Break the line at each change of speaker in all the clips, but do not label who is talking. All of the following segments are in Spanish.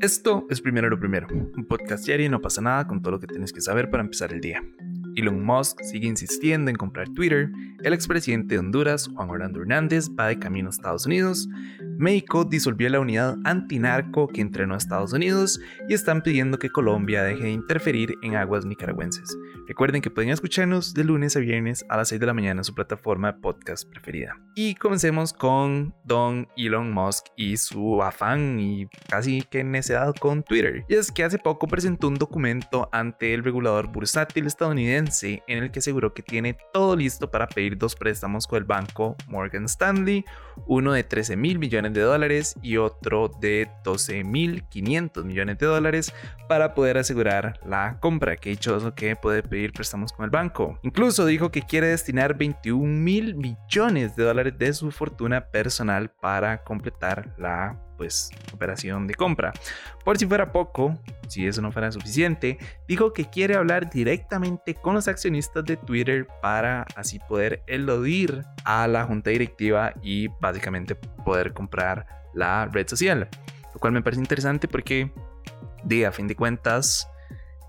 Esto es Primero lo Primero, un podcast diario y no pasa nada con todo lo que tienes que saber para empezar el día. Elon Musk sigue insistiendo en comprar Twitter, el expresidente de Honduras, Juan Orlando Hernández, va de camino a Estados Unidos, México disolvió la unidad antinarco que entrenó a Estados Unidos y están pidiendo que Colombia deje de interferir en aguas nicaragüenses. Recuerden que pueden escucharnos de lunes a viernes a las 6 de la mañana en su plataforma de podcast preferida. Y comencemos con Don Elon Musk y su afán y casi que necedad con Twitter. Y es que hace poco presentó un documento ante el regulador bursátil estadounidense en el que aseguró que tiene todo listo para pedir dos préstamos con el banco Morgan Stanley, uno de 13 mil millones de dólares y otro de 12.500 millones de dólares para poder asegurar la compra, que dichoso que puede pedir préstamos con el banco. Incluso dijo que quiere destinar 21 mil millones de dólares de su fortuna personal para completar la pues operación de compra. Por si fuera poco, si eso no fuera suficiente, dijo que quiere hablar directamente con los accionistas de Twitter para así poder eludir a la junta directiva y básicamente poder comprar la red social. Lo cual me parece interesante porque, de a fin de cuentas,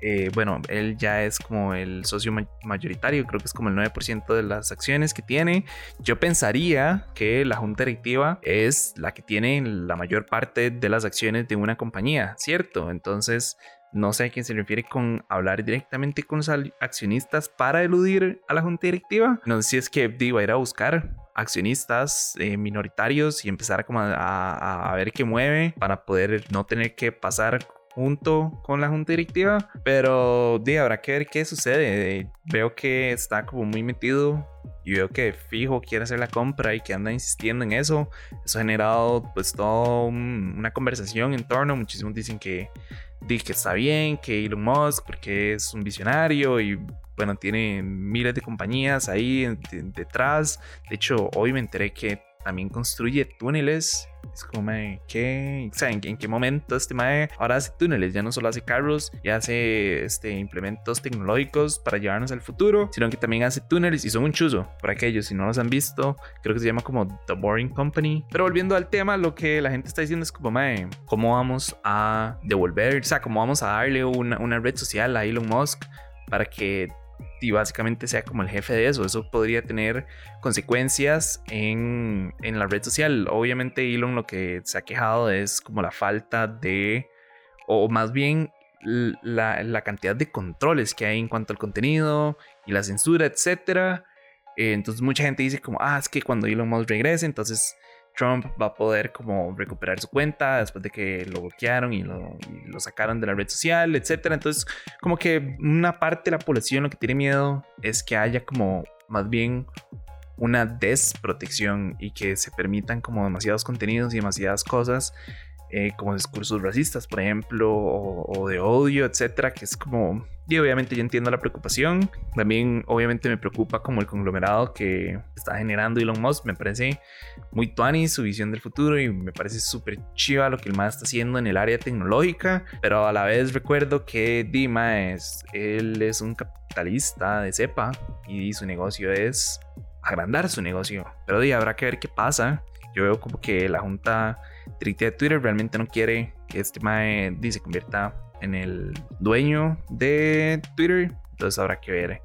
eh, bueno, él ya es como el socio mayoritario, creo que es como el 9% de las acciones que tiene. Yo pensaría que la junta directiva es la que tiene la mayor parte de las acciones de una compañía, ¿cierto? Entonces, no sé a quién se refiere con hablar directamente con los accionistas para eludir a la junta directiva. No sé si es que digo, a ir a buscar accionistas eh, minoritarios y empezar como a, a, ver qué mueve para poder no tener que pasar junto con la junta directiva, pero de, habrá que ver qué sucede. Veo que está como muy metido y veo que fijo quiere hacer la compra y que anda insistiendo en eso. Eso ha generado pues toda una conversación en torno. Muchísimos dicen que, que está bien, que Elon Musk porque es un visionario y bueno, tiene miles de compañías ahí detrás. De hecho, hoy me enteré que también construye túneles. Es como, mae, ¿qué? ¿en, ¿en, qué momento este mae ahora hace túneles? Ya no solo hace carros, ya hace este, implementos tecnológicos para llevarnos al futuro, sino que también hace túneles y son un chuzo. Por aquellos, si no los han visto, creo que se llama como The Boring Company. Pero volviendo al tema, lo que la gente está diciendo es como, mae, ¿cómo vamos a devolver? O sea, ¿cómo vamos a darle una, una red social a Elon Musk para que y básicamente sea como el jefe de eso. Eso podría tener consecuencias en, en, la red social. Obviamente Elon lo que se ha quejado es como la falta de, o más bien la, la cantidad de controles que hay en cuanto al contenido y la censura, etc. Eh, entonces mucha gente dice como, ah, es que cuando Elon Musk regrese, entonces Trump va a poder como recuperar su cuenta después de que lo bloquearon y lo, sacaron de la red social, etcétera. Entonces, como que una parte de la población lo que tiene miedo es que haya como más bien una desprotección y que se permitan como demasiados contenidos y demasiadas cosas eh, como discursos racistas, por ejemplo, o, de odio, etcétera, que es como, y obviamente yo entiendo la preocupación, también obviamente me preocupa como el conglomerado que está generando Elon Musk, me parece muy tuani su visión del futuro y me parece súper chiva lo que el más está haciendo en el área tecnológica, pero a la vez recuerdo que Dima es, él es un capitalista de cepa y su negocio es agrandar su negocio, pero di, habrá que ver qué pasa. Yo veo como que la junta Twitter realmente no quiere que este mae se convierta en el dueño de Twitter. Entonces habrá que ver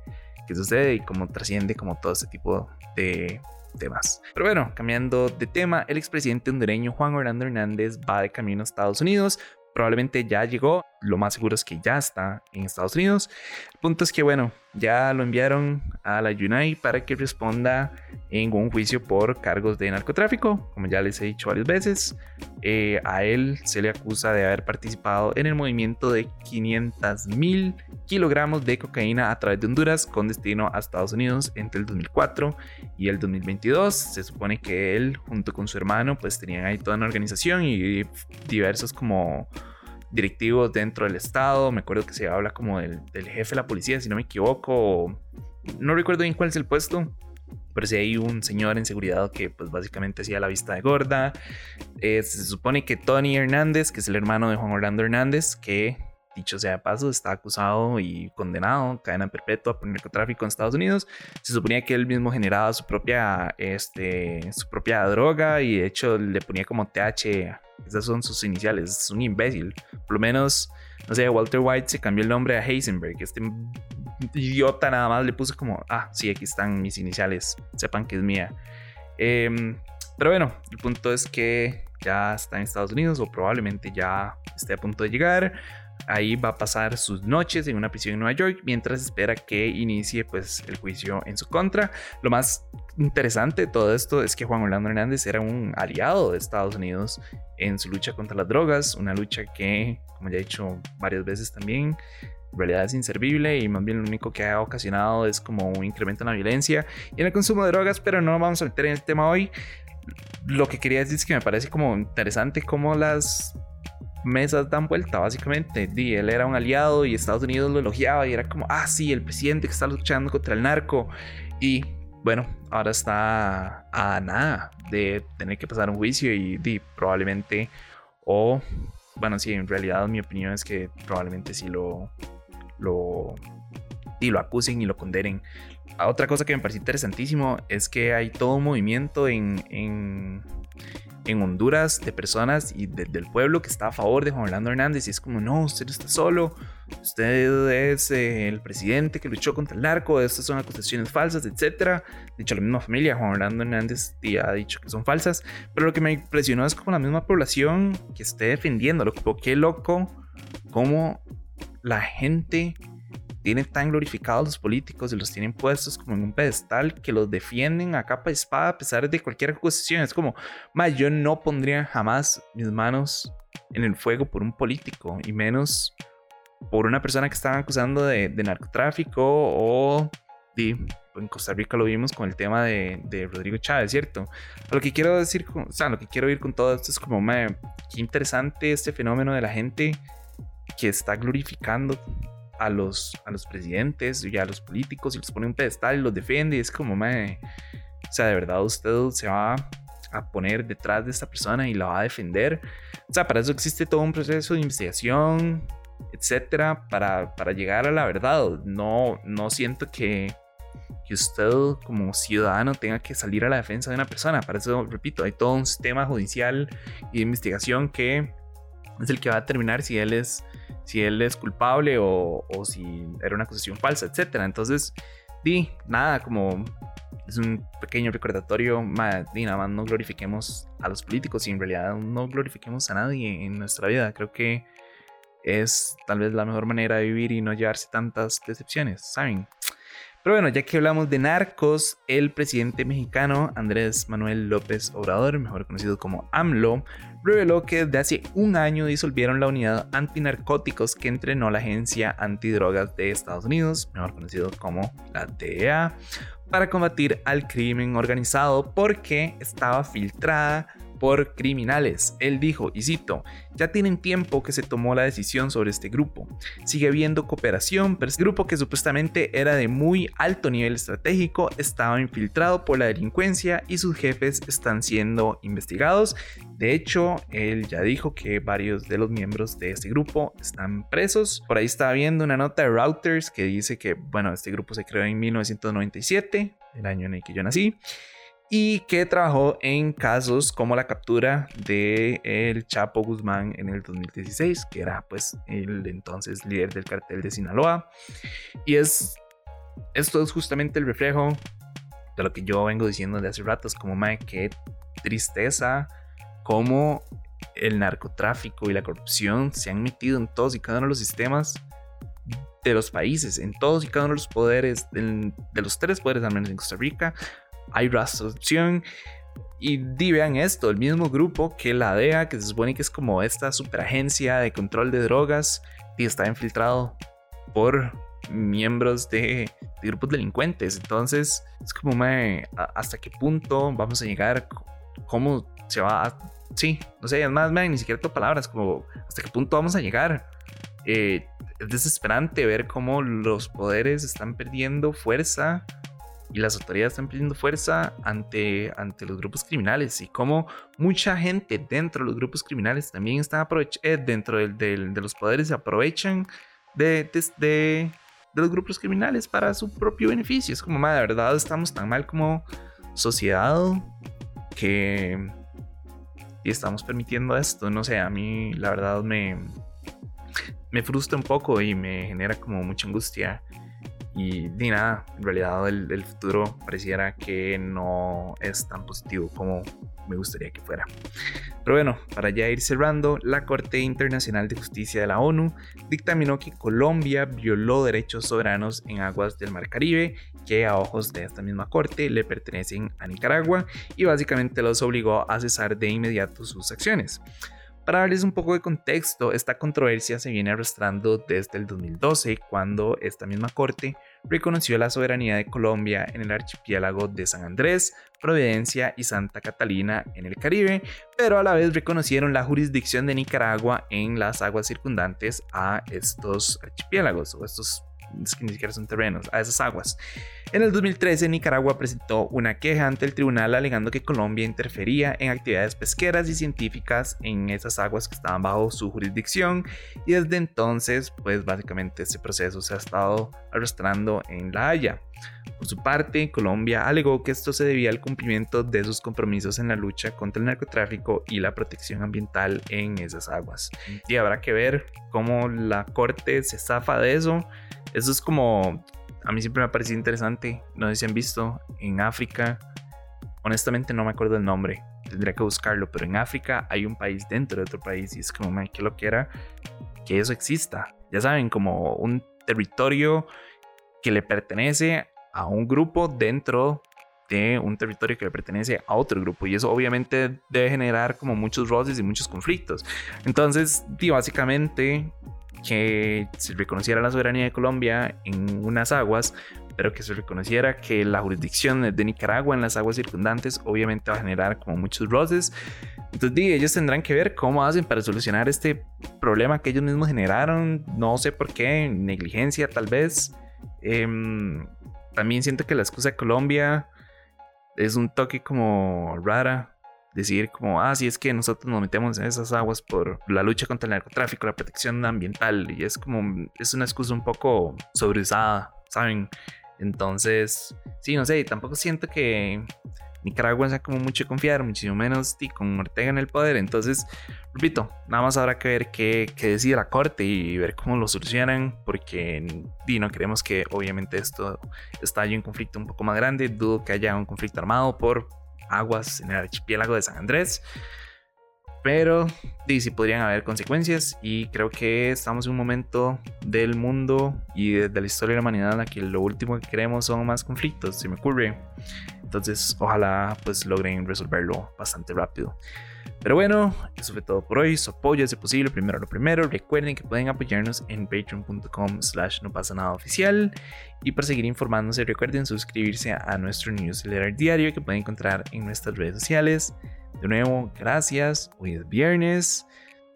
qué sucede y cómo trasciende como todo este tipo de temas. Pero bueno, cambiando de tema, el expresidente hondureño Juan Orlando Hernández va de camino a Estados Unidos probablemente ya llegó, lo más seguro es que ya está en Estados Unidos. El punto es que, bueno, ya lo enviaron a la UNAI para que responda en un juicio por cargos de narcotráfico, como ya les he dicho varias veces. Eh, a él se le acusa de haber participado en el movimiento de 500 mil kilogramos de cocaína a través de Honduras con destino a Estados Unidos entre el 2004 y el 2022. Se supone que él, junto con su hermano, pues tenían ahí toda una organización y diversos como directivos dentro del Estado. Me acuerdo que se habla como del, jefe de la policía, si no me equivoco. No recuerdo bien cuál es el puesto. Pero si hay un señor en seguridad que pues básicamente hacía la vista de gorda. Eh, se supone que Tony Hernández, que es el hermano de Juan Orlando Hernández, que dicho sea de paso, está acusado y condenado, cadena perpetua por narcotráfico en Estados Unidos. Se suponía que él mismo generaba su propia, este, su propia droga y de hecho le ponía como TH Esas son sus iniciales, es un imbécil. Por lo menos, no sé, Walter White se cambió el nombre a Heisenberg. Este idiota nada más le puso como, ah, sí, aquí están mis iniciales, sepan que es mía. Em, pero bueno, el punto es que ya está en Estados Unidos o probablemente ya esté a punto de llegar. Ahí va a pasar sus noches en una prisión en Nueva York mientras espera que inicie pues el juicio en su contra. Lo más interesante de todo esto es que Juan Orlando Hernández era un aliado de Estados Unidos en su lucha contra las drogas, una lucha que, como ya he dicho varias veces también, en realidad es inservible y más bien lo único que ha ocasionado es como un incremento en la violencia y en el consumo de drogas, pero no vamos a meter en el tema hoy. Lo que quería decir es que me parece como interesante cómo las mesas dan vuelta, básicamente. Y él era un aliado y Estados Unidos lo elogiaba y era como, ah, sí, el presidente que está luchando contra el narco. Y bueno, ahora está a nada de tener que pasar un juicio y, probablemente, o, bueno, sí, en realidad mi opinión es que probablemente sí lo, lo, y lo acusen y lo condenen. Otra cosa que me parece interesantísimo es que hay todo un movimiento en, en en Honduras de personas y del pueblo que está a favor de Juan Orlando Hernández y es como, no, usted no está solo, usted es eh, el presidente que luchó contra el narco, estas son acusaciones falsas, etc. Dicho, la misma familia, Juan Orlando Hernández ya ha dicho que son falsas, pero lo que me impresionó es como la misma población que esté defendiéndolo, qué loco, como la gente tienen tan glorificados los políticos y los tienen puestos como en un pedestal que los defienden a capa de espada a pesar de cualquier acusación. Es como, más yo no pondría jamás mis manos en el fuego por un político y menos por una persona que estaban acusando de, narcotráfico o en Costa Rica lo vimos con el tema de, Rodrigo Chávez, ¿cierto? lo que quiero decir, o sea, lo que quiero ir con todo esto es como, qué interesante este fenómeno de la gente que está glorificando a los, a los presidentes y a los políticos y los pone un pedestal y los defiende. Y es como, mae, o sea, de verdad usted se va a poner detrás de esta persona y la va a defender. O sea, para eso existe todo un proceso de investigación, etcétera, para, para llegar a la verdad. No, no siento que, que usted como ciudadano tenga que salir a la defensa de una persona. Para eso, repito, hay todo un sistema judicial y de investigación que es el que va a determinar si él es si él es culpable o, si era una acusación falsa, etc. Entonces, di, nada, como es un pequeño recordatorio, di, nada más no glorifiquemos a los políticos y en realidad no glorifiquemos a nadie en nuestra vida. Creo que es tal vez la mejor manera de vivir y no llevarse tantas decepciones, ¿saben? Pero bueno, ya que hablamos de narcos, el presidente mexicano Andrés Manuel López Obrador, mejor conocido como AMLO, reveló que desde hace un año disolvieron la unidad antinarcóticos que entrenó la agencia antidrogas de Estados Unidos, mejor conocido como la DEA, para combatir al crimen organizado porque estaba filtrada por criminales. Él dijo, y cito, ya tienen tiempo que se tomó la decisión sobre este grupo. Sigue habiendo cooperación, pero este grupo que supuestamente era de muy alto nivel estratégico estaba infiltrado por la delincuencia y sus jefes están siendo investigados. De hecho, él ya dijo que varios de los miembros de este grupo están presos. Por ahí estaba viendo una nota de Routers que dice que, bueno, este grupo se creó en 1997, el año en el que yo nací y que trabajó en casos como la captura de el Chapo Guzmán en el 2016, que era pues el entonces líder del cartel de Sinaloa. Y es esto es justamente el reflejo de lo que yo vengo diciendo de hace ratos, como mae, qué tristeza, cómo el narcotráfico y la corrupción se han metido en todos y cada uno de los sistemas de los países, en todos y cada uno de los poderes, de los tres poderes, al menos en Costa Rica, hay rastreación. Y vean esto, el mismo grupo que la DEA, que se supone que es como esta superagencia de control de drogas, y está infiltrado por miembros de, grupos delincuentes. Entonces, es como, ¿hasta qué punto vamos a llegar? ¿Cómo se va a... Sí, no sé, es más, ni siquiera tengo palabras, como, ¿hasta qué punto vamos a llegar? Eh, es desesperante ver cómo los poderes están perdiendo fuerza y las autoridades están perdiendo fuerza ante, ante los grupos criminales y como mucha gente dentro de los grupos criminales también está eh, dentro de los poderes se aprovechan de, de, los grupos criminales para su propio beneficio. Es como, de verdad estamos tan mal como sociedad que y estamos permitiendo esto. No sé, a mí la verdad me, me frustra un poco y me genera como mucha angustia. Y ni nada, en realidad el, futuro pareciera que no es tan positivo como me gustaría que fuera. Pero bueno, para ya ir cerrando, la Corte Internacional de Justicia de la ONU dictaminó que Colombia violó derechos soberanos en aguas del Mar Caribe que a ojos de esta misma Corte le pertenecen a Nicaragua y básicamente los obligó a cesar de inmediato sus acciones. Para darles un poco de contexto, esta controversia se viene arrastrando desde el 2012, cuando esta misma corte reconoció la soberanía de Colombia en el archipiélago de San Andrés, Providencia y Santa Catalina en el Caribe, pero a la vez reconocieron la jurisdicción de Nicaragua en las aguas circundantes a estos archipiélagos o estos es que ni siquiera son terrenos, a esas aguas. En el 2013, Nicaragua presentó una queja ante el tribunal alegando que Colombia interfería en actividades pesqueras y científicas en esas aguas que estaban bajo su jurisdicción y desde entonces, pues básicamente ese proceso se ha estado arrastrando en La Haya. Por su parte, Colombia alegó que esto se debía al cumplimiento de sus compromisos en la lucha contra el narcotráfico y la protección ambiental en esas aguas. Y habrá que ver cómo la corte se zafa de eso eso es como, a mí siempre me ha parecido interesante. No sé si han visto en África, honestamente no me acuerdo el nombre, tendría que buscarlo, pero en África hay un país dentro de otro país y es como, man, que lo quiera que eso exista. Ya saben, como un territorio que le pertenece a un grupo dentro de un territorio que le pertenece a otro grupo y eso obviamente debe generar como muchos roces y muchos conflictos. Entonces, básicamente que se reconociera la soberanía de Colombia en unas aguas, pero que se reconociera que la jurisdicción de Nicaragua en las aguas circundantes obviamente va a generar como muchos roces. Entonces ellos tendrán que ver cómo hacen para solucionar este problema que ellos mismos generaron, no sé por qué, negligencia tal vez. Em, también siento que la excusa de Colombia es un toque como rara, decir como, ah, sí, es que nosotros nos metemos en esas aguas por la lucha contra el narcotráfico, la protección ambiental, y es como, es una excusa un poco sobreusada, ¿saben? Entonces, sí, no sé, tampoco siento que Nicaragua sea como mucho confiar, muchísimo menos y con Ortega en el poder. Entonces, repito, nada más habrá que ver qué, qué decide la corte y ver cómo lo solucionan, porque y no queremos que obviamente esto estalle un conflicto un poco más grande. Dudo que haya un conflicto armado por aguas en el archipiélago de San Andrés. Pero sí, podrían haber consecuencias y creo que estamos en un momento del mundo y de, la historia de la humanidad en la que lo último que queremos son más conflictos, se me ocurre. Entonces, ojalá pues logren resolverlo bastante rápido. Pero bueno, eso fue todo por hoy. Su apoyo es posible, primero lo primero. Recuerden que pueden apoyarnos en patreon.com slash no pasa nada oficial. Y para seguir informándose, recuerden suscribirse a nuestro newsletter diario que pueden encontrar en nuestras redes sociales. De nuevo, gracias. Hoy es viernes.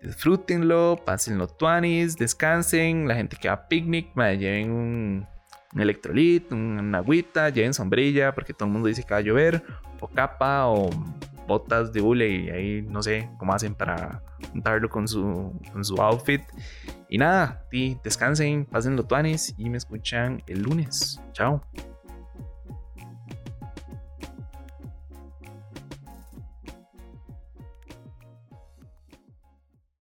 Disfrútenlo, pásenlo tuanis, descansen. La gente que va a picnic, lleven un, un electrolit, una agüita, lleven sombrilla porque todo el mundo dice que va a llover, o capa, o botas de hule y ahí no sé cómo hacen para juntarlo con su, con su outfit. Y nada, descansen, pasen los tuanes y me escuchan el lunes. Chao.